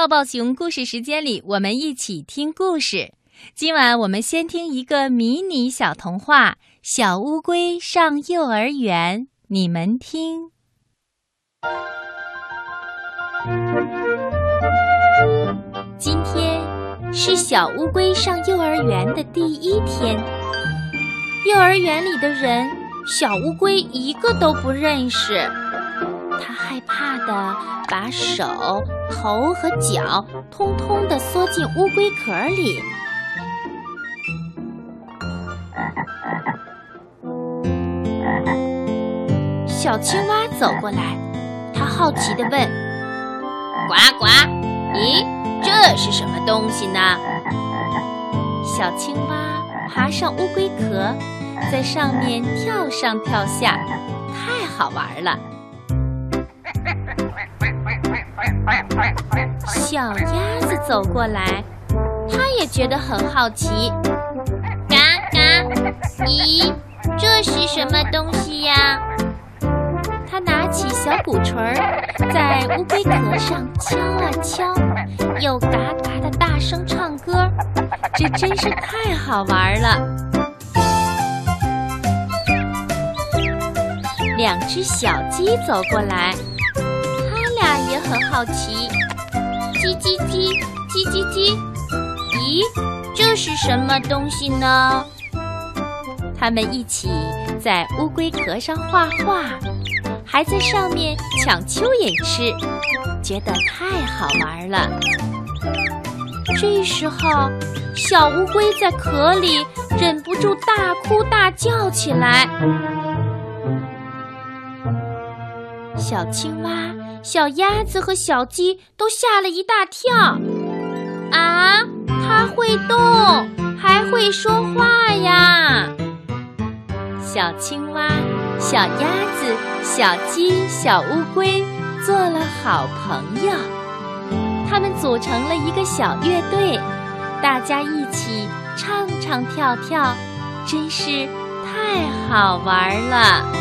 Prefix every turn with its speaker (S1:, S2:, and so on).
S1: 抱抱熊故事时间里，我们一起听故事。今晚我们先听一个迷你小童话《小乌龟上幼儿园》，你们听。今天是小乌龟上幼儿园的第一天，幼儿园里的人，小乌龟一个都不认识。它害怕的把手、头和脚通通的缩进乌龟壳里。小青蛙走过来，它好奇地问：“
S2: 呱呱，咦，这是什么东西呢？”
S1: 小青蛙爬上乌龟壳，在上面跳上跳下，太好玩了。小鸭子走过来，它也觉得很好奇。
S2: 嘎嘎，咦，这是什么东西呀？
S1: 它拿起小鼓槌儿，在乌龟壳上敲啊敲，又嘎嘎的大声唱歌，这真是太好玩了。两只小鸡走过来，很好奇，叽叽叽，叽叽叽，咦，这是什么东西呢？它们一起在乌龟壳上画画。还在上面抢蚯蚓吃，觉得太好玩了。这时候，小乌龟在壳里忍不住大哭大叫起来。小青蛙、小鸭子和小鸡都吓了一大跳。啊，它会动，还会说话呀！小青蛙。小鸭子、小鸡、小乌龟做了好朋友，他们组成了一个小乐队，大家一起唱唱跳跳，真是太好玩了。